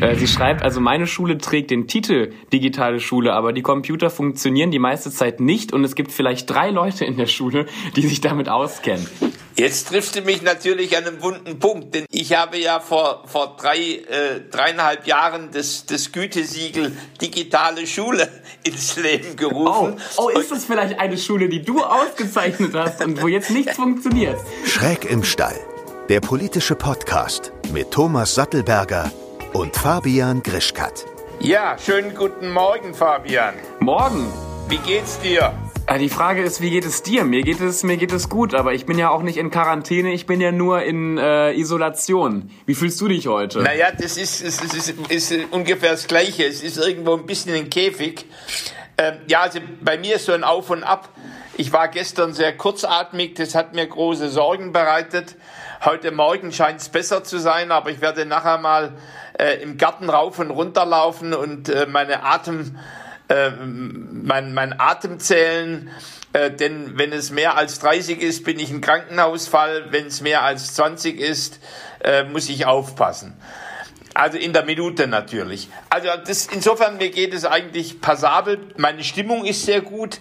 Äh, sie schreibt, also meine Schule trägt den Titel digitale Schule, aber die Computer funktionieren die meiste Zeit nicht und es gibt vielleicht drei Leute in der Schule, die sich damit auskennen. Jetzt trifft mich natürlich an einem wunden Punkt, denn ich habe ja vor, vor drei, äh, dreieinhalb Jahren das, das Gütesiegel digitale Schule ins Leben gerufen. Oh, oh ist das vielleicht eine Schule, die du ausgezeichnet hast und wo jetzt nichts funktioniert? Schräg im Stall, der politische Podcast mit Thomas Sattelberger und Fabian Grischkat. Ja, schönen guten Morgen, Fabian. Morgen. Wie geht's dir? Ah, die Frage ist, wie geht es dir? Mir geht es, mir geht es gut, aber ich bin ja auch nicht in Quarantäne, ich bin ja nur in äh, Isolation. Wie fühlst du dich heute? Naja, das ist, ist, ist, ist ungefähr das Gleiche. Es ist irgendwo ein bisschen ein Käfig. Ähm, ja, also bei mir ist so ein Auf und Ab. Ich war gestern sehr kurzatmig, das hat mir große Sorgen bereitet. Heute Morgen scheint es besser zu sein, aber ich werde nachher mal äh, im Garten rauf und runter laufen und äh, meine Atem äh, mein, mein Atem zählen. Äh, denn wenn es mehr als 30 ist, bin ich ein Krankenhausfall. Wenn es mehr als 20 ist, äh, muss ich aufpassen. Also in der Minute natürlich. Also das, insofern, mir geht es eigentlich passabel. Meine Stimmung ist sehr gut.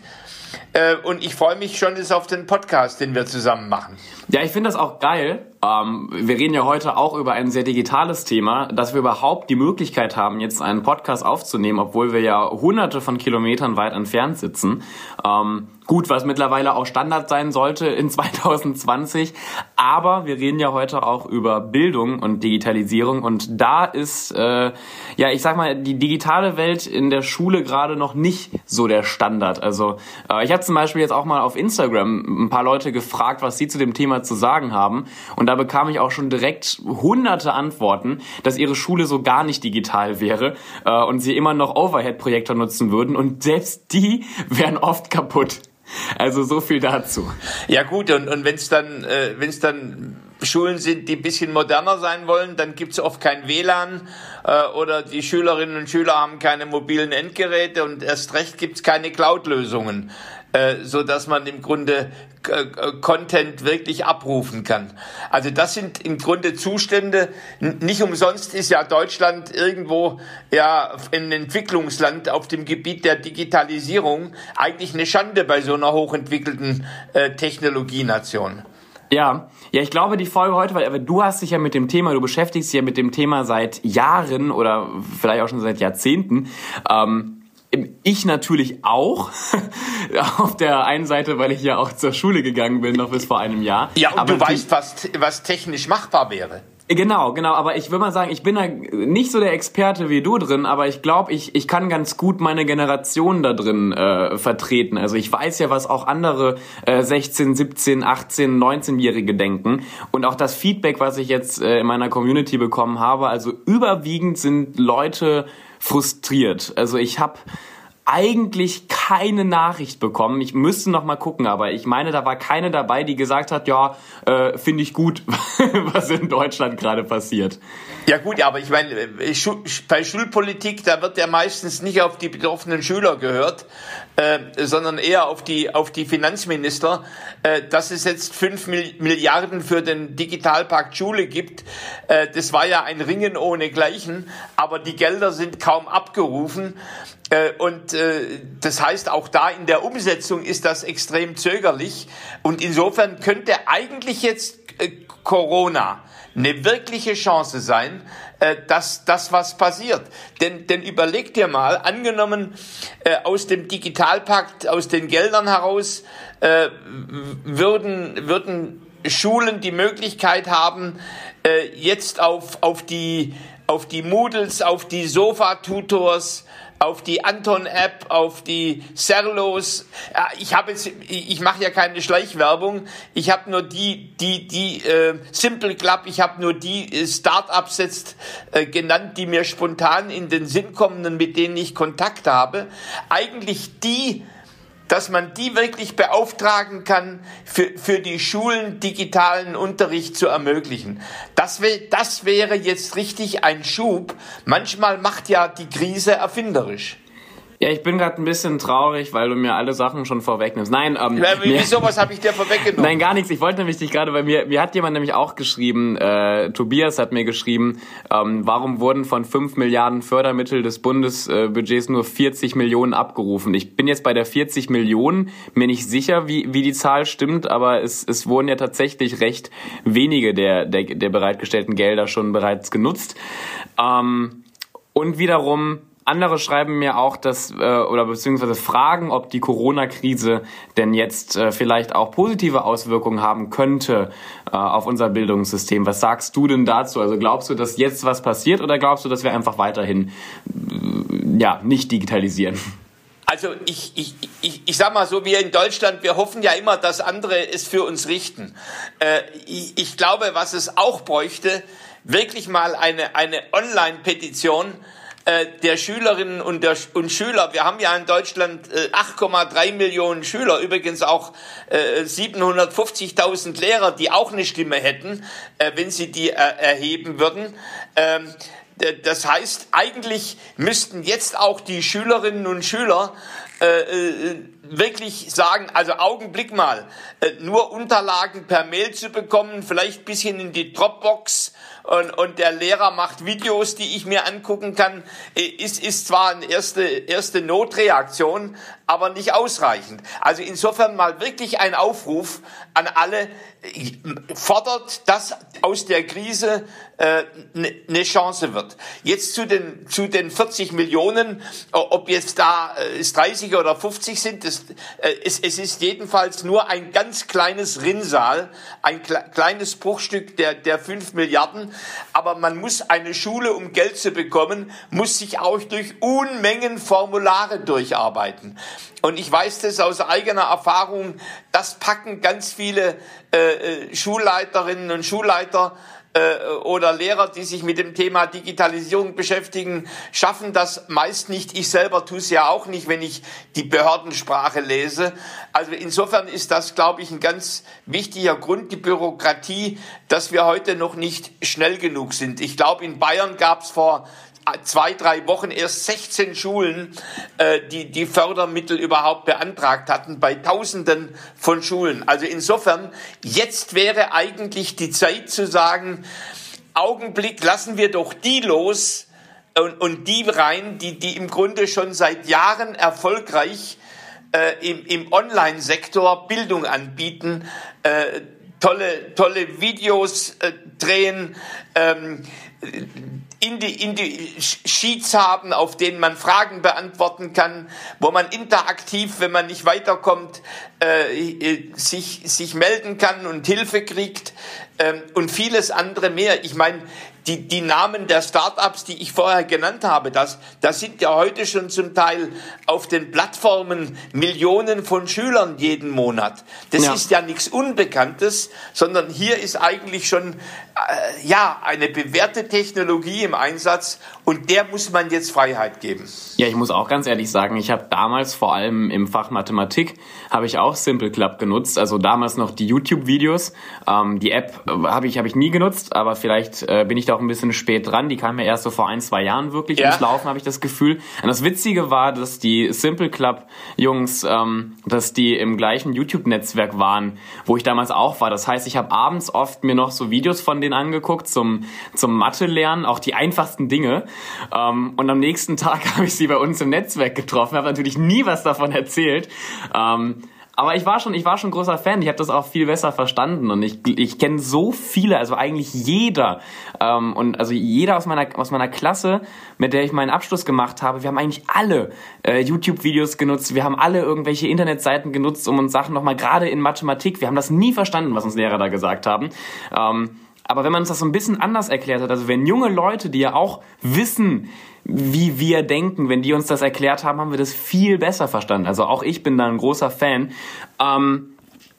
Äh, und ich freue mich schon auf den Podcast, den wir zusammen machen. Ja, ich finde das auch geil. Ähm, wir reden ja heute auch über ein sehr digitales Thema, dass wir überhaupt die Möglichkeit haben, jetzt einen Podcast aufzunehmen, obwohl wir ja hunderte von Kilometern weit entfernt sitzen. Ähm, gut, was mittlerweile auch Standard sein sollte in 2020. Aber wir reden ja heute auch über Bildung und Digitalisierung und da ist, äh, ja, ich sag mal, die digitale Welt in der Schule gerade noch nicht so der Standard. Also äh, ich habe zum Beispiel jetzt auch mal auf Instagram ein paar Leute gefragt, was sie zu dem Thema zu sagen haben und da bekam ich auch schon direkt hunderte Antworten, dass ihre Schule so gar nicht digital wäre äh, und sie immer noch Overhead-Projektor nutzen würden und selbst die wären oft kaputt. Also so viel dazu. Ja gut, und, und wenn es dann, äh, wenn es dann Schulen sind, die ein bisschen moderner sein wollen, dann gibt es oft kein WLAN äh, oder die Schülerinnen und Schüler haben keine mobilen Endgeräte und erst recht gibt es keine Cloud-Lösungen, so dass man im Grunde äh, Content wirklich abrufen kann. Also das sind im Grunde Zustände. Nicht umsonst ist ja Deutschland irgendwo ja ein Entwicklungsland auf dem Gebiet der Digitalisierung eigentlich eine Schande bei so einer hochentwickelten äh, Technologienation. Ja, ja, ich glaube, die Folge heute, weil du hast dich ja mit dem Thema, du beschäftigst dich ja mit dem Thema seit Jahren oder vielleicht auch schon seit Jahrzehnten. Ähm, ich natürlich auch. Auf der einen Seite, weil ich ja auch zur Schule gegangen bin, noch bis vor einem Jahr. Ja, und aber du weißt, was, was technisch machbar wäre. Genau, genau, aber ich würde mal sagen, ich bin da nicht so der Experte wie du drin, aber ich glaube, ich, ich kann ganz gut meine Generation da drin äh, vertreten. Also ich weiß ja, was auch andere äh, 16, 17, 18, 19-Jährige denken und auch das Feedback, was ich jetzt äh, in meiner Community bekommen habe, also überwiegend sind Leute frustriert. Also ich habe eigentlich keine Nachricht bekommen. Ich müsste noch mal gucken, aber ich meine, da war keine dabei, die gesagt hat, ja, äh, finde ich gut, was in Deutschland gerade passiert. Ja gut, aber ich meine, äh, bei Schulpolitik, da wird ja meistens nicht auf die betroffenen Schüler gehört, äh, sondern eher auf die, auf die Finanzminister. Äh, dass es jetzt fünf Milliarden für den Digitalpakt Schule gibt, äh, das war ja ein Ringen ohne Gleichen, aber die Gelder sind kaum abgerufen. Äh, und äh, das heißt, auch da in der Umsetzung ist das extrem zögerlich. Und insofern könnte eigentlich jetzt äh, Corona eine wirkliche Chance sein, dass das was passiert. Denn, denn überleg dir mal, angenommen aus dem Digitalpakt, aus den Geldern heraus, würden, würden Schulen die Möglichkeit haben, jetzt auf, auf die, auf die Moodles, auf die Sofa-Tutors, auf die Anton-App, auf die Serlos. Ich habe jetzt, ich mache ja keine Schleichwerbung. Ich habe nur die, die, die äh, Simple Club. Ich habe nur die äh, Startups jetzt äh, genannt, die mir spontan in den Sinn kommen und mit denen ich Kontakt habe. Eigentlich die dass man die wirklich beauftragen kann, für, für die Schulen digitalen Unterricht zu ermöglichen. Das, wär, das wäre jetzt richtig ein Schub. Manchmal macht ja die Krise erfinderisch. Ja, ich bin gerade ein bisschen traurig, weil du mir alle Sachen schon vorwegnimmst. Nein, ähm, ja, wieso was habe ich dir vorweggenommen? Nein, gar nichts. Ich wollte nämlich dich gerade bei mir, mir hat jemand nämlich auch geschrieben, äh, Tobias hat mir geschrieben, ähm, warum wurden von 5 Milliarden Fördermittel des Bundesbudgets nur 40 Millionen abgerufen? Ich bin jetzt bei der 40 Millionen mir nicht sicher, wie, wie die Zahl stimmt, aber es, es wurden ja tatsächlich recht wenige der, der, der bereitgestellten Gelder schon bereits genutzt. Ähm, und wiederum andere schreiben mir auch, dass äh, oder beziehungsweise fragen, ob die Corona-Krise denn jetzt äh, vielleicht auch positive Auswirkungen haben könnte äh, auf unser Bildungssystem. Was sagst du denn dazu? Also glaubst du, dass jetzt was passiert oder glaubst du, dass wir einfach weiterhin äh, ja nicht digitalisieren? Also ich, ich, ich, ich sag mal so, wir in Deutschland, wir hoffen ja immer, dass andere es für uns richten. Äh, ich, ich glaube, was es auch bräuchte, wirklich mal eine, eine Online-Petition, äh, der Schülerinnen und, der, und Schüler. Wir haben ja in Deutschland äh, 8,3 Millionen Schüler, übrigens auch äh, 750.000 Lehrer, die auch eine Stimme hätten, äh, wenn sie die äh, erheben würden. Ähm, das heißt, eigentlich müssten jetzt auch die Schülerinnen und Schüler äh, äh, wirklich sagen, also Augenblick mal, äh, nur Unterlagen per Mail zu bekommen, vielleicht bisschen in die Dropbox und, und der Lehrer macht Videos, die ich mir angucken kann, ist, ist zwar eine erste, erste Notreaktion, aber nicht ausreichend. Also insofern mal wirklich ein Aufruf an alle, fordert, dass aus der Krise äh, ne eine Chance wird. Jetzt zu den, zu den 40 Millionen, ob jetzt da äh, 30 oder 50 sind, das, äh, es, es ist jedenfalls nur ein ganz kleines Rinnsal, ein kle kleines Bruchstück der, der 5 Milliarden. Aber man muss eine Schule, um Geld zu bekommen, muss sich auch durch Unmengen Formulare durcharbeiten. Und ich weiß das aus eigener Erfahrung, das packen ganz viele äh, äh Schulleiterinnen und Schulleiter oder Lehrer, die sich mit dem Thema Digitalisierung beschäftigen, schaffen das meist nicht. Ich selber tue es ja auch nicht, wenn ich die Behördensprache lese. Also insofern ist das, glaube ich, ein ganz wichtiger Grund, die Bürokratie, dass wir heute noch nicht schnell genug sind. Ich glaube, in Bayern gab es vor zwei, drei Wochen erst 16 Schulen, äh, die die Fördermittel überhaupt beantragt hatten, bei Tausenden von Schulen. Also insofern, jetzt wäre eigentlich die Zeit zu sagen, Augenblick, lassen wir doch die los und, und die rein, die, die im Grunde schon seit Jahren erfolgreich äh, im, im Online-Sektor Bildung anbieten, äh, tolle, tolle Videos äh, drehen, ähm, in die, in die Sheets haben, auf denen man Fragen beantworten kann, wo man interaktiv, wenn man nicht weiterkommt, äh, sich, sich melden kann und Hilfe kriegt ähm, und vieles andere mehr. Ich meine, die, die Namen der Startups, die ich vorher genannt habe, das, das sind ja heute schon zum Teil auf den Plattformen Millionen von Schülern jeden Monat. Das ja. ist ja nichts Unbekanntes, sondern hier ist eigentlich schon äh, ja eine bewährte Technologie im Einsatz und der muss man jetzt Freiheit geben. Ja, ich muss auch ganz ehrlich sagen, ich habe damals vor allem im Fach Mathematik habe ich auch Simple Club genutzt, also damals noch die YouTube-Videos. Ähm, die App äh, habe ich habe ich nie genutzt, aber vielleicht äh, bin ich da auch ein bisschen spät dran. Die kam ja erst so vor ein, zwei Jahren wirklich ja. ins Laufen, habe ich das Gefühl. Und das Witzige war, dass die Simple Club Jungs, ähm, dass die im gleichen YouTube-Netzwerk waren, wo ich damals auch war. Das heißt, ich habe abends oft mir noch so Videos von denen angeguckt zum, zum Mathe-Lernen, auch die einfachsten Dinge. Ähm, und am nächsten Tag habe ich sie bei uns im Netzwerk getroffen, habe natürlich nie was davon erzählt. Ähm, aber ich war schon, ich war schon großer Fan. Ich habe das auch viel besser verstanden und ich, ich kenne so viele, also eigentlich jeder ähm, und also jeder aus meiner aus meiner Klasse, mit der ich meinen Abschluss gemacht habe. Wir haben eigentlich alle äh, YouTube-Videos genutzt. Wir haben alle irgendwelche Internetseiten genutzt, um uns Sachen nochmal gerade in Mathematik. Wir haben das nie verstanden, was uns Lehrer da gesagt haben. Ähm, aber wenn man uns das so ein bisschen anders erklärt hat, also wenn junge Leute, die ja auch wissen, wie wir denken. Wenn die uns das erklärt haben, haben wir das viel besser verstanden. Also auch ich bin da ein großer Fan. Ähm,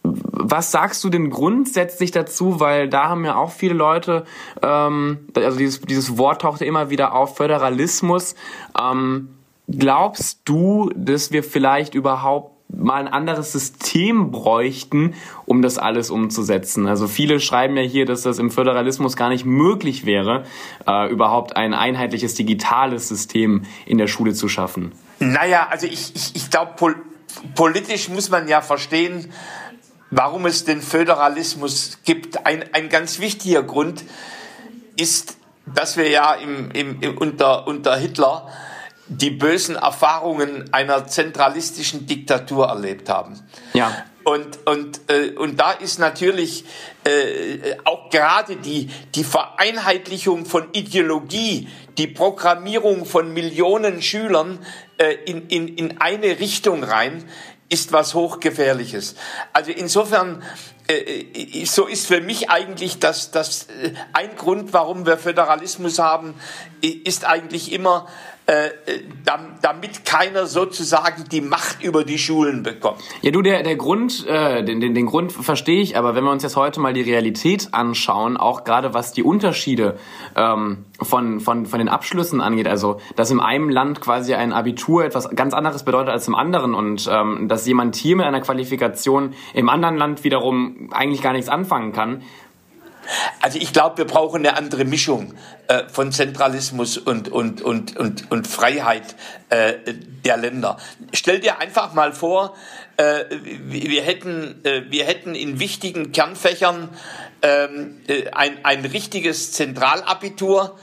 was sagst du denn grundsätzlich dazu? Weil da haben ja auch viele Leute, ähm, also dieses, dieses Wort tauchte immer wieder auf, Föderalismus. Ähm, glaubst du, dass wir vielleicht überhaupt mal ein anderes System bräuchten, um das alles umzusetzen. Also viele schreiben ja hier, dass das im Föderalismus gar nicht möglich wäre, äh, überhaupt ein einheitliches digitales System in der Schule zu schaffen. Naja, also ich, ich, ich glaube, pol politisch muss man ja verstehen, warum es den Föderalismus gibt. Ein, ein ganz wichtiger Grund ist, dass wir ja im, im, im, unter, unter Hitler die bösen Erfahrungen einer zentralistischen Diktatur erlebt haben. Ja. Und, und, äh, und da ist natürlich äh, auch gerade die, die Vereinheitlichung von Ideologie, die Programmierung von Millionen Schülern äh, in, in, in eine Richtung rein, ist was Hochgefährliches. Also insofern, äh, äh so ist für mich eigentlich das, das äh, ein Grund, warum wir Föderalismus haben, ist eigentlich immer äh, damit keiner sozusagen die Macht über die Schulen bekommt. Ja, du, der, der Grund, äh, den, den, den Grund verstehe ich, aber wenn wir uns jetzt heute mal die Realität anschauen, auch gerade was die Unterschiede ähm, von, von, von den Abschlüssen angeht, also dass in einem Land quasi ein Abitur etwas ganz anderes bedeutet als im anderen und ähm, dass jemand hier mit einer Qualifikation im anderen Land wiederum eigentlich gar nichts anfangen kann, also ich glaube, wir brauchen eine andere Mischung äh, von Zentralismus und, und, und, und, und Freiheit äh, der Länder. Stell dir einfach mal vor, äh, wir, hätten, äh, wir hätten in wichtigen Kernfächern ähm, äh, ein, ein richtiges Zentralabitur,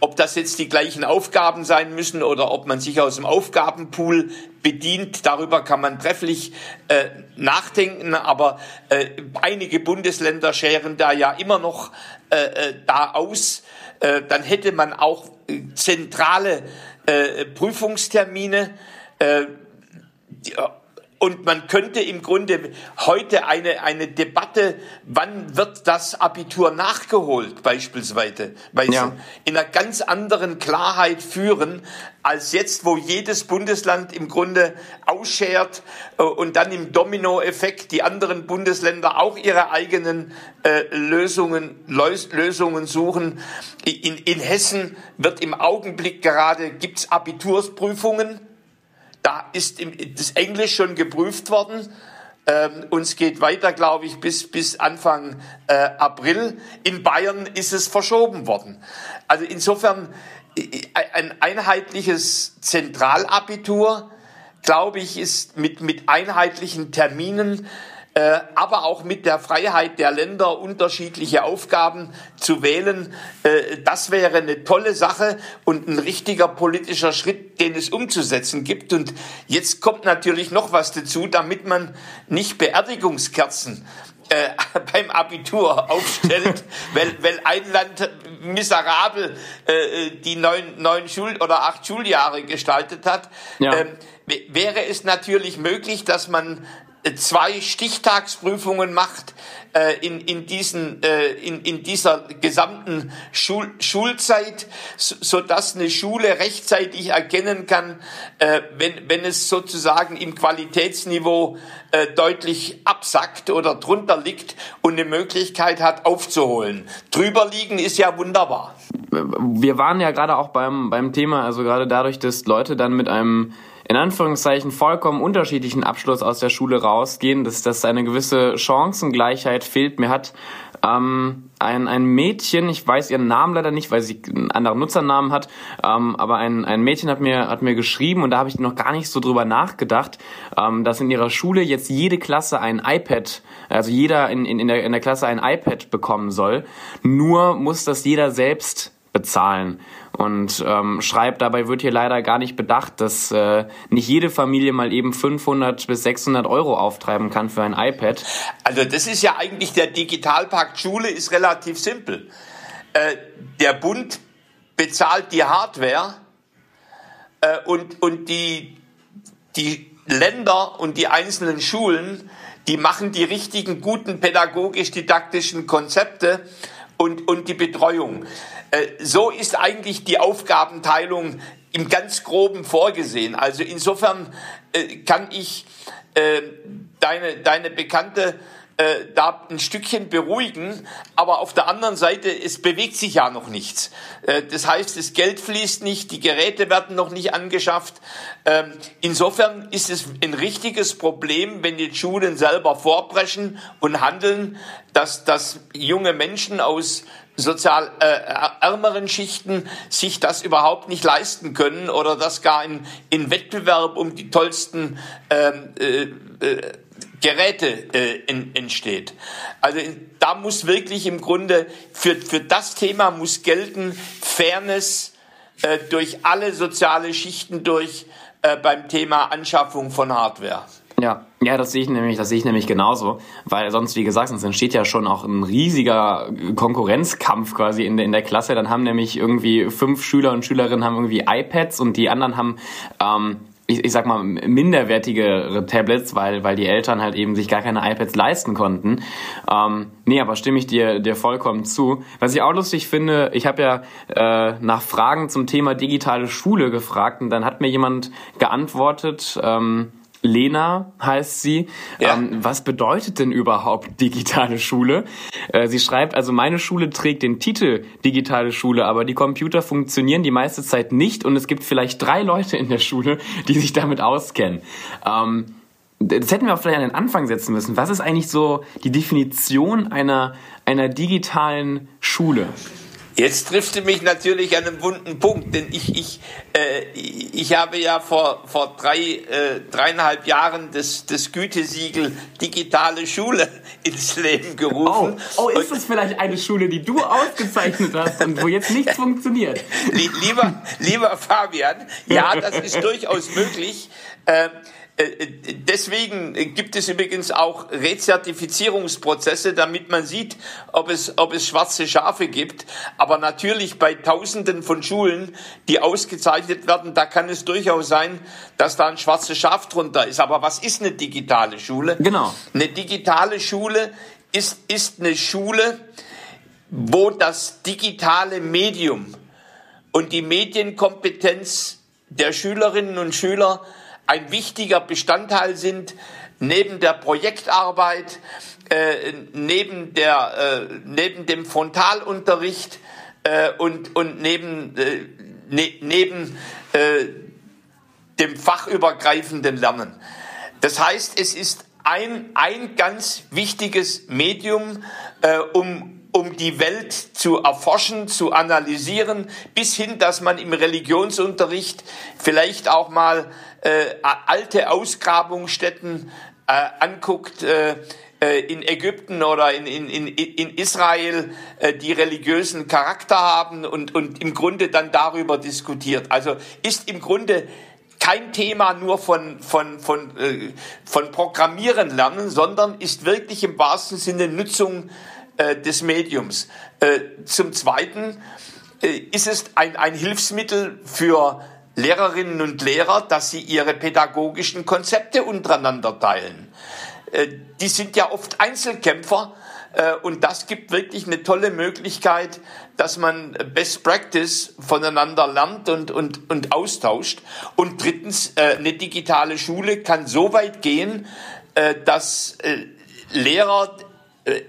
ob das jetzt die gleichen Aufgaben sein müssen oder ob man sich aus dem Aufgabenpool bedient, darüber kann man trefflich äh, nachdenken. Aber äh, einige Bundesländer scheren da ja immer noch äh, äh da aus. Äh, dann hätte man auch äh, zentrale Prüfungstermine. Die, und man könnte im Grunde heute eine, eine Debatte, wann wird das Abitur nachgeholt, beispielsweise, ja. in einer ganz anderen Klarheit führen, als jetzt, wo jedes Bundesland im Grunde ausschert äh, und dann im Dominoeffekt die anderen Bundesländer auch ihre eigenen äh, Lösungen, Lösungen suchen. In, in Hessen wird im Augenblick gerade, gibt's Abitursprüfungen, da ist das Englisch schon geprüft worden. Ähm, uns geht weiter, glaube ich, bis, bis Anfang äh, April. In Bayern ist es verschoben worden. Also insofern ein einheitliches Zentralabitur, glaube ich, ist mit, mit einheitlichen Terminen aber auch mit der Freiheit der Länder unterschiedliche Aufgaben zu wählen. Äh, das wäre eine tolle Sache und ein richtiger politischer Schritt, den es umzusetzen gibt. Und jetzt kommt natürlich noch was dazu, damit man nicht Beerdigungskerzen äh, beim Abitur aufstellt, weil, weil ein Land miserabel äh, die neun, neun Schul- oder acht Schuljahre gestaltet hat, ja. ähm, wäre es natürlich möglich, dass man zwei Stichtagsprüfungen macht äh, in, in, diesen, äh, in, in dieser gesamten Schul Schulzeit, so eine Schule rechtzeitig erkennen kann, äh, wenn, wenn es sozusagen im Qualitätsniveau äh, deutlich absackt oder drunter liegt und eine Möglichkeit hat aufzuholen. Drüber liegen ist ja wunderbar. Wir waren ja gerade auch beim, beim Thema, also gerade dadurch, dass Leute dann mit einem in Anführungszeichen vollkommen unterschiedlichen Abschluss aus der Schule rausgehen, dass, dass eine gewisse Chancengleichheit fehlt. Mir hat ähm, ein, ein Mädchen, ich weiß ihren Namen leider nicht, weil sie einen anderen Nutzernamen hat, ähm, aber ein, ein Mädchen hat mir, hat mir geschrieben und da habe ich noch gar nicht so drüber nachgedacht, ähm, dass in ihrer Schule jetzt jede Klasse ein iPad, also jeder in, in, in, der, in der Klasse ein iPad bekommen soll. Nur muss das jeder selbst bezahlen. Und ähm, schreibt, dabei wird hier leider gar nicht bedacht, dass äh, nicht jede Familie mal eben 500 bis 600 Euro auftreiben kann für ein iPad. Also das ist ja eigentlich der Digitalpakt Schule ist relativ simpel. Äh, der Bund bezahlt die Hardware äh, und, und die, die Länder und die einzelnen Schulen, die machen die richtigen, guten pädagogisch-didaktischen Konzepte und, und die Betreuung. Äh, so ist eigentlich die Aufgabenteilung im ganz groben vorgesehen. Also insofern äh, kann ich äh, deine, deine Bekannte da ein Stückchen beruhigen, aber auf der anderen Seite, es bewegt sich ja noch nichts. Das heißt, das Geld fließt nicht, die Geräte werden noch nicht angeschafft. Ähm, insofern ist es ein richtiges Problem, wenn die Schulen selber vorbrechen und handeln, dass, dass junge Menschen aus sozial äh, ärmeren Schichten sich das überhaupt nicht leisten können oder das gar in, in Wettbewerb um die tollsten ähm, äh, äh, Geräte äh, in, entsteht. Also da muss wirklich im Grunde für, für das Thema muss gelten Fairness äh, durch alle soziale Schichten durch äh, beim Thema Anschaffung von Hardware. Ja, ja, das sehe ich nämlich, das sehe ich nämlich genauso, weil sonst, wie gesagt, sonst entsteht ja schon auch ein riesiger Konkurrenzkampf quasi in der, in der Klasse. Dann haben nämlich irgendwie fünf Schüler und Schülerinnen haben irgendwie iPads und die anderen haben ähm, ich, ich sag mal, minderwertigere Tablets, weil, weil die Eltern halt eben sich gar keine iPads leisten konnten. Ähm, nee, aber stimme ich dir, dir vollkommen zu. Was ich auch lustig finde, ich habe ja äh, nach Fragen zum Thema digitale Schule gefragt und dann hat mir jemand geantwortet, ähm, Lena heißt sie. Ja. Ähm, was bedeutet denn überhaupt digitale Schule? Äh, sie schreibt, also meine Schule trägt den Titel digitale Schule, aber die Computer funktionieren die meiste Zeit nicht und es gibt vielleicht drei Leute in der Schule, die sich damit auskennen. Ähm, das hätten wir auch vielleicht an den Anfang setzen müssen. Was ist eigentlich so die Definition einer, einer digitalen Schule? Jetzt trifft mich natürlich an einem wunden Punkt, denn ich, ich, äh, ich habe ja vor, vor drei, äh, dreieinhalb Jahren das, das Gütesiegel digitale Schule ins Leben gerufen. Oh, oh ist es vielleicht eine Schule, die du ausgezeichnet hast und wo jetzt nichts funktioniert? Lieber, lieber Fabian, ja, das ist durchaus möglich. Äh, deswegen gibt es übrigens auch Rezertifizierungsprozesse, damit man sieht, ob es, ob es schwarze Schafe gibt. Aber natürlich bei Tausenden von Schulen, die ausgezeichnet werden, da kann es durchaus sein, dass da ein schwarzes Schaf drunter ist. Aber was ist eine digitale Schule? Genau. Eine digitale Schule ist, ist eine Schule, wo das digitale Medium und die Medienkompetenz der Schülerinnen und Schüler ein wichtiger Bestandteil sind, neben der Projektarbeit, äh, neben, der, äh, neben dem Frontalunterricht äh, und, und neben, äh, ne, neben äh, dem fachübergreifenden Lernen. Das heißt, es ist ein, ein ganz wichtiges Medium, äh, um um die Welt zu erforschen, zu analysieren, bis hin, dass man im Religionsunterricht vielleicht auch mal äh, alte Ausgrabungsstätten äh, anguckt, äh, äh, in Ägypten oder in, in, in, in Israel, äh, die religiösen Charakter haben und, und im Grunde dann darüber diskutiert. Also ist im Grunde kein Thema nur von, von, von, äh, von Programmieren lernen, sondern ist wirklich im wahrsten Sinne Nutzung äh, des Mediums. Äh, zum Zweiten äh, ist es ein, ein Hilfsmittel für Lehrerinnen und Lehrer, dass sie ihre pädagogischen Konzepte untereinander teilen. Äh, die sind ja oft Einzelkämpfer äh, und das gibt wirklich eine tolle Möglichkeit, dass man Best Practice voneinander lernt und, und, und austauscht. Und drittens, äh, eine digitale Schule kann so weit gehen, dass Lehrer,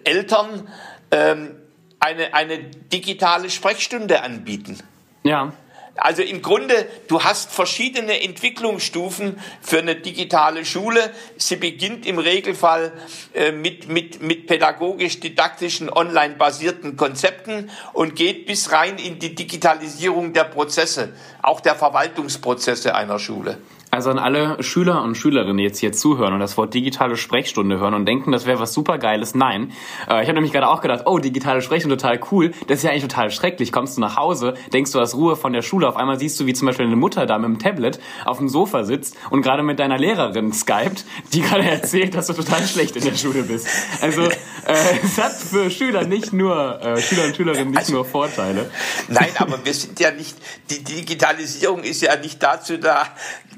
Eltern ähm, eine, eine digitale Sprechstunde anbieten. Ja. Also im Grunde, du hast verschiedene Entwicklungsstufen für eine digitale Schule. Sie beginnt im Regelfall äh, mit, mit, mit pädagogisch-didaktischen, online-basierten Konzepten und geht bis rein in die Digitalisierung der Prozesse, auch der Verwaltungsprozesse einer Schule. Also an alle Schüler und Schülerinnen, die jetzt hier zuhören und das Wort digitale Sprechstunde hören und denken, das wäre was super Geiles. Nein. Äh, ich habe nämlich gerade auch gedacht, oh, digitale Sprechstunde, total cool. Das ist ja eigentlich total schrecklich. Kommst du nach Hause, denkst du hast Ruhe von der Schule, auf einmal siehst du, wie zum Beispiel eine Mutter da mit dem Tablet auf dem Sofa sitzt und gerade mit deiner Lehrerin skypt, die gerade erzählt, dass du total schlecht in der Schule bist. Also äh, es hat für Schüler nicht nur, äh, Schüler und Schülerinnen nicht also, nur Vorteile. Nein, aber wir sind ja nicht, die Digitalisierung ist ja nicht dazu da,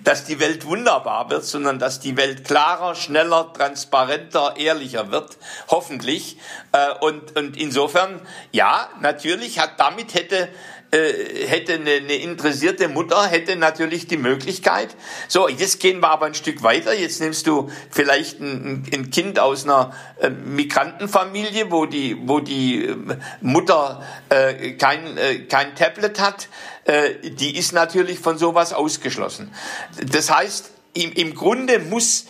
dass die Welt wunderbar wird, sondern dass die Welt klarer, schneller, transparenter, ehrlicher wird, hoffentlich. Äh, und, und insofern, ja, natürlich hat damit hätte äh, hätte eine, eine interessierte Mutter, hätte natürlich die Möglichkeit. So, jetzt gehen wir aber ein Stück weiter. Jetzt nimmst du vielleicht ein, ein Kind aus einer äh, Migrantenfamilie, wo die, wo die äh, Mutter äh, kein, äh, kein Tablet hat. Äh, die ist natürlich von sowas ausgeschlossen. Das heißt, im, im Grunde muss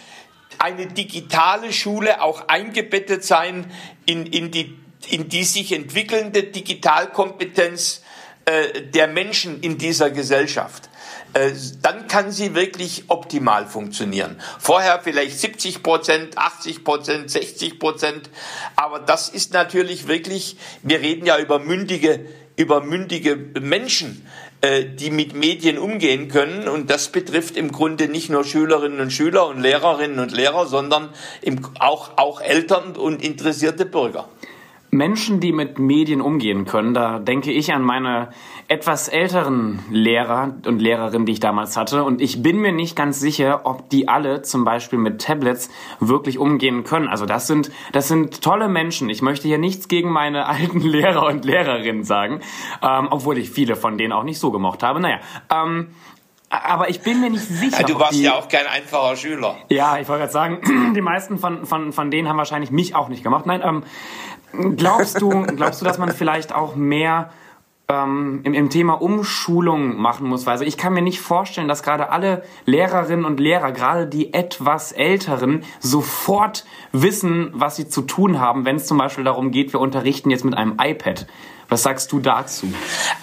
eine digitale Schule auch eingebettet sein in, in, die, in die sich entwickelnde Digitalkompetenz äh, der Menschen in dieser Gesellschaft. Äh, dann kann sie wirklich optimal funktionieren. Vorher vielleicht 70 Prozent, 80 Prozent, 60 Prozent. Aber das ist natürlich wirklich, wir reden ja über mündige, über mündige Menschen, äh, die mit Medien umgehen können. Und das betrifft im Grunde nicht nur Schülerinnen und Schüler und Lehrerinnen und Lehrer, sondern auch, auch Eltern und interessierte Bürger. Menschen, die mit Medien umgehen können, da denke ich an meine etwas älteren Lehrer und Lehrerinnen, die ich damals hatte. Und ich bin mir nicht ganz sicher, ob die alle zum Beispiel mit Tablets wirklich umgehen können. Also das sind, das sind tolle Menschen. Ich möchte hier nichts gegen meine alten Lehrer und Lehrerinnen sagen, ähm, obwohl ich viele von denen auch nicht so gemocht habe. Naja, ähm, aber ich bin mir nicht sicher. Ja, du warst die, ja auch kein einfacher Schüler. Ja, ich wollte gerade sagen, die meisten von, von, von denen haben wahrscheinlich mich auch nicht gemacht. Nein, ähm, Glaubst du, glaubst du, dass man vielleicht auch mehr ähm, im, im Thema Umschulung machen muss? Also ich kann mir nicht vorstellen, dass gerade alle Lehrerinnen und Lehrer, gerade die etwas Älteren, sofort wissen, was sie zu tun haben, wenn es zum Beispiel darum geht, wir unterrichten jetzt mit einem iPad. Was sagst du dazu?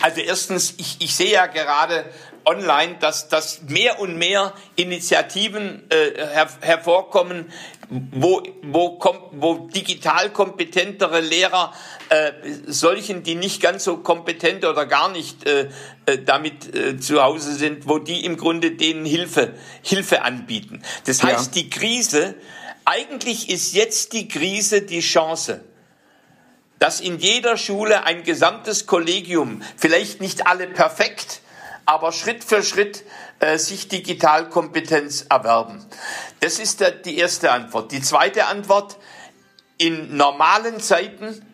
Also erstens, ich, ich sehe ja gerade online, dass, dass mehr und mehr Initiativen äh, her, hervorkommen, wo, wo, kommt, wo digital kompetentere Lehrer äh, solchen, die nicht ganz so kompetent oder gar nicht äh, äh, damit äh, zu Hause sind, wo die im Grunde denen Hilfe, Hilfe anbieten. Das heißt, ja. die Krise, eigentlich ist jetzt die Krise die Chance dass in jeder Schule ein gesamtes Kollegium, vielleicht nicht alle perfekt, aber Schritt für Schritt äh, sich Digitalkompetenz erwerben. Das ist der, die erste Antwort. Die zweite Antwort, in normalen Zeiten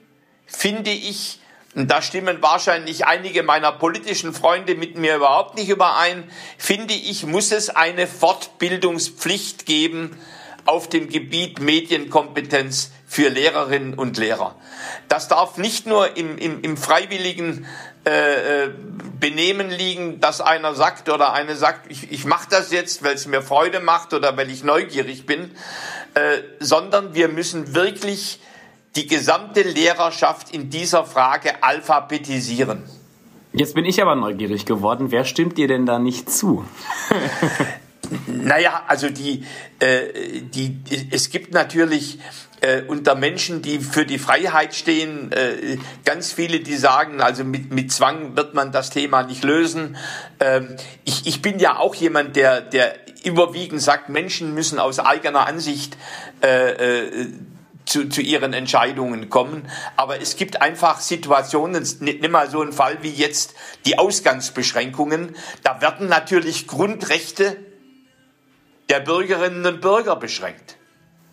finde ich, und da stimmen wahrscheinlich einige meiner politischen Freunde mit mir überhaupt nicht überein, finde ich, muss es eine Fortbildungspflicht geben auf dem Gebiet Medienkompetenz für Lehrerinnen und Lehrer. Das darf nicht nur im, im, im freiwilligen äh, äh, Benehmen liegen, dass einer sagt oder eine sagt, ich, ich mache das jetzt, weil es mir Freude macht oder weil ich neugierig bin, äh, sondern wir müssen wirklich die gesamte Lehrerschaft in dieser Frage alphabetisieren. Jetzt bin ich aber neugierig geworden. Wer stimmt dir denn da nicht zu? naja, also die, äh, die, es gibt natürlich äh, unter Menschen, die für die Freiheit stehen, äh, ganz viele, die sagen, also mit, mit Zwang wird man das Thema nicht lösen. Ähm, ich, ich bin ja auch jemand, der, der überwiegend sagt, Menschen müssen aus eigener Ansicht äh, äh, zu, zu ihren Entscheidungen kommen. Aber es gibt einfach Situationen, nimm mal so einen Fall wie jetzt die Ausgangsbeschränkungen. Da werden natürlich Grundrechte der Bürgerinnen und Bürger beschränkt.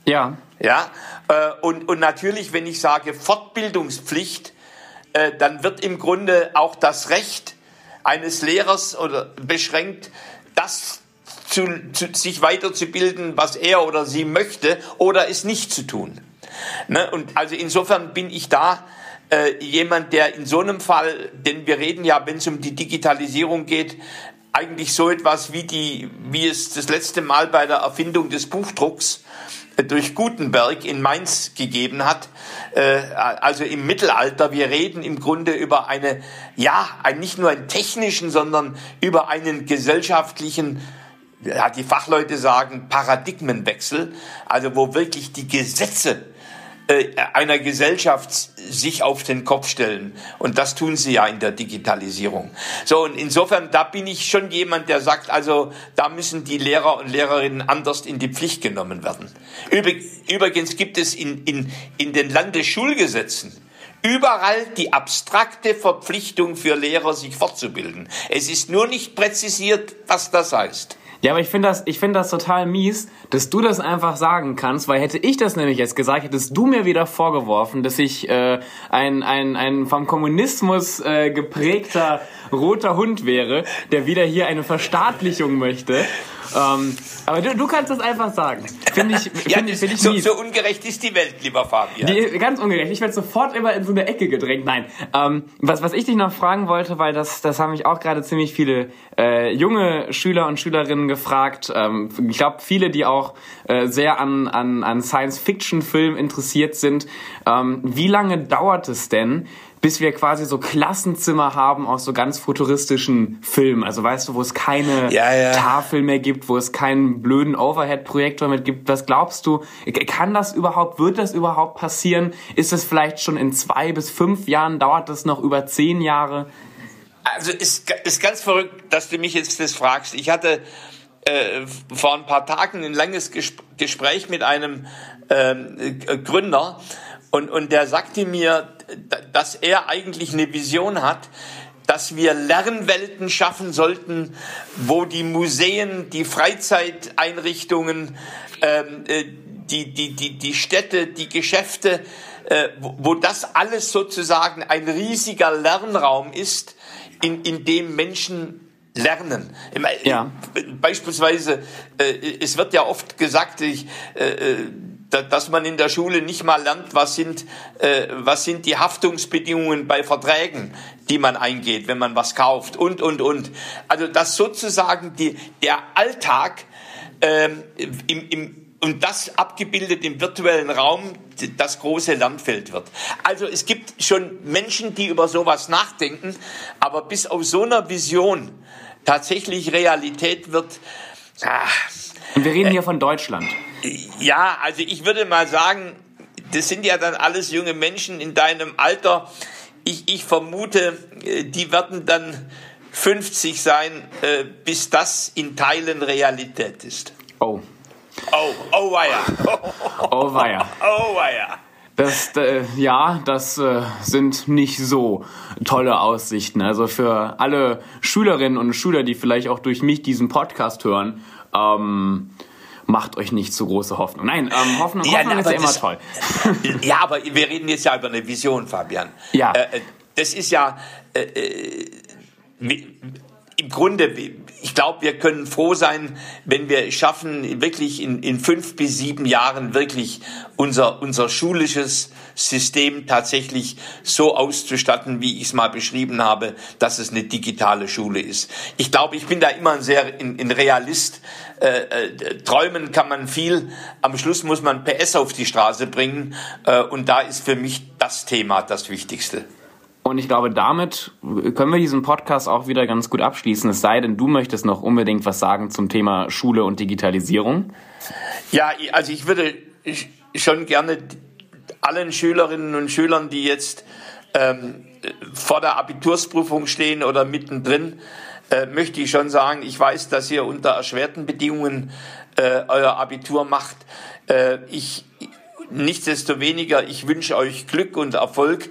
Ja. Ja, äh, und, und natürlich, wenn ich sage Fortbildungspflicht, äh, dann wird im Grunde auch das Recht eines Lehrers oder beschränkt, das zu, zu, sich weiterzubilden, was er oder sie möchte, oder es nicht zu tun. Ne? Und also insofern bin ich da äh, jemand, der in so einem Fall, denn wir reden ja, wenn es um die Digitalisierung geht, eigentlich so etwas wie die, wie es das letzte Mal bei der Erfindung des Buchdrucks durch Gutenberg in Mainz gegeben hat, äh, also im Mittelalter. Wir reden im Grunde über eine, ja, nicht nur einen technischen, sondern über einen gesellschaftlichen ja, die Fachleute sagen Paradigmenwechsel, also wo wirklich die Gesetze einer Gesellschaft sich auf den Kopf stellen. Und das tun sie ja in der Digitalisierung. So, und insofern, da bin ich schon jemand, der sagt, also da müssen die Lehrer und Lehrerinnen anders in die Pflicht genommen werden. Übrigens gibt es in, in, in den Landesschulgesetzen überall die abstrakte Verpflichtung für Lehrer, sich fortzubilden. Es ist nur nicht präzisiert, was das heißt. Ja, aber ich finde das, ich finde das total mies, dass du das einfach sagen kannst, weil hätte ich das nämlich jetzt gesagt, hättest du mir wieder vorgeworfen, dass ich äh, ein, ein, ein vom Kommunismus äh, geprägter roter Hund wäre, der wieder hier eine Verstaatlichung möchte. Ähm, aber du, du kannst das einfach sagen. Finde ich, find Ja, ich, find ich so, so ungerecht ist die Welt, lieber Fabian. Die, ganz ungerecht. Ich werde sofort immer in so eine Ecke gedrängt. Nein. Ähm, was, was ich dich noch fragen wollte, weil das, das haben mich auch gerade ziemlich viele äh, junge Schüler und Schülerinnen gefragt. Ähm, ich glaube, viele, die auch äh, sehr an, an, an Science-Fiction-Filmen interessiert sind. Ähm, wie lange dauert es denn, bis wir quasi so Klassenzimmer haben aus so ganz futuristischen Filmen. Also weißt du, wo es keine Ja, ja. Tafel mehr gibt, wo es keinen blöden Overhead-Projektor mehr gibt. Was glaubst du, kann das überhaupt, wird das überhaupt passieren? Ist es vielleicht schon in zwei bis fünf Jahren? Dauert das noch über zehn Jahre? Also ist, ist ganz verrückt, dass du mich jetzt das fragst. Ich hatte äh, vor ein paar Tagen ein langes Gesp Gespräch mit einem ähm, äh, Gründer und, und der sagte mir, dass er eigentlich eine Vision hat, dass wir Lernwelten schaffen sollten, wo die Museen, die Freizeiteinrichtungen, ähm, äh, die, die, die, die Städte, die Geschäfte, äh, wo, wo das alles sozusagen ein riesiger Lernraum ist, in, in dem Menschen lernen. Ja. Beispielsweise, äh, es wird ja oft gesagt, ich, äh, dass man in der Schule nicht mal lernt, was sind, äh, was sind die Haftungsbedingungen bei Verträgen, die man eingeht, wenn man was kauft und, und, und. Also, dass sozusagen die, der Alltag ähm, im, im, und das abgebildet im virtuellen Raum das große Lernfeld wird. Also es gibt schon Menschen, die über sowas nachdenken, aber bis auf so einer Vision tatsächlich Realität wird, ah, Und wir reden hier von Deutschland. Ja, also ich würde mal sagen, das sind ja dann alles junge Menschen in deinem Alter. Ich, ich vermute, äh, die werden dann 50 sein, äh, bis das in Teilen Realität ist. Oh. Oh, oh weia. Oh weia. Oh weia. Das, äh, ja, das äh, sind nicht so tolle Aussichten. Also für alle Schülerinnen und Schüler, die vielleicht auch durch mich diesen Podcast hören, ähm, macht euch nicht zu große Hoffnung. Nein, ähm, Hoffnung, Ja, Hoffnung ist aber ja immer das- toll. Ja, aber wir reden jetzt ja über eine Vision, Fabian. Ja. Äh, äh, das ist ja äh, äh, im Grunde, ich glaube, wir können froh sein, wenn wir schaffen, wirklich in, in fünf bis sieben Jahren wirklich unser, unser schulisches System tatsächlich so auszustatten, wie ich es mal beschrieben habe, dass es eine digitale Schule ist. Ich glaube, ich bin da immer ein sehr ein, ein Realist. Äh, äh, träumen kann man viel. Am Schluss muss man PS auf die Straße bringen. Äh, und da ist für mich das Thema das Wichtigste. Und ich glaube, damit können wir diesen Podcast auch wieder ganz gut abschließen. Es sei denn, du möchtest noch unbedingt was sagen zum Thema Schule und Digitalisierung. Ja, also ich würde schon gerne allen Schülerinnen und Schülern, die jetzt ähm, vor der Abitursprüfung stehen oder mittendrin, äh, möchte ich schon sagen, ich weiß, dass ihr unter erschwerten Bedingungen äh, euer Abitur macht. Äh, ich Nichtsdestoweniger, ich wünsche euch Glück und Erfolg.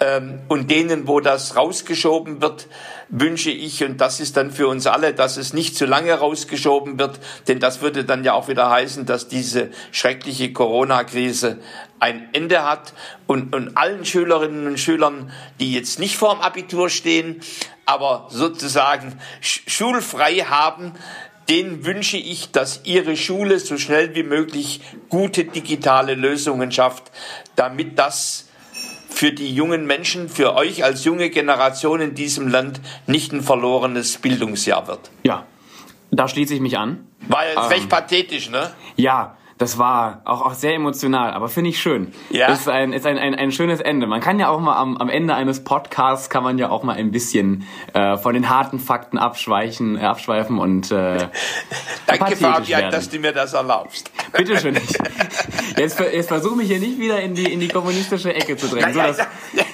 Ähm, und denen, wo das rausgeschoben wird, wünsche ich, und das ist dann für uns alle, dass es nicht zu lange rausgeschoben wird, denn das würde dann ja auch wieder heißen, dass diese schreckliche Corona-Krise ein Ende hat. Und, und allen Schülerinnen und Schülern, die jetzt nicht vorm Abitur stehen, aber sozusagen sch schulfrei haben, denen wünsche ich, dass Ihre Schule so schnell wie möglich gute digitale Lösungen schafft, damit das für die jungen Menschen, für euch als junge Generation in diesem Land nicht ein verlorenes Bildungsjahr wird. Ja, da schließe ich mich an. War jetzt Ähm. recht pathetisch, ne? Ja, das war auch, auch sehr emotional, aber finde ich schön. Ja. Ist ein, ist ein, ein, ein schönes Ende. Man kann ja auch mal am, am Ende eines Podcasts kann man ja auch mal ein bisschen äh, von den harten Fakten abschweichen, äh, abschweifen und äh, Danke, Fabian, werden. dass du mir das erlaubst. Bitte schön. Jetzt, jetzt versuche mich hier nicht wieder in die, in die kommunistische Ecke zu drängen. So, Ja, dass, ja,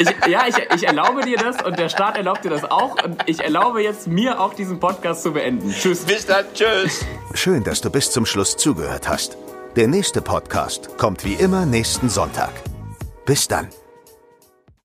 ich, ja, ich, ich erlaube dir das und der Staat erlaubt dir das auch und ich erlaube jetzt mir auch diesen Podcast zu beenden. Tschüss. Bis dann, tschüss. Schön, dass du bis zum Schluss zugehört hast. Der nächste Podcast kommt wie immer nächsten Sonntag. Bis dann.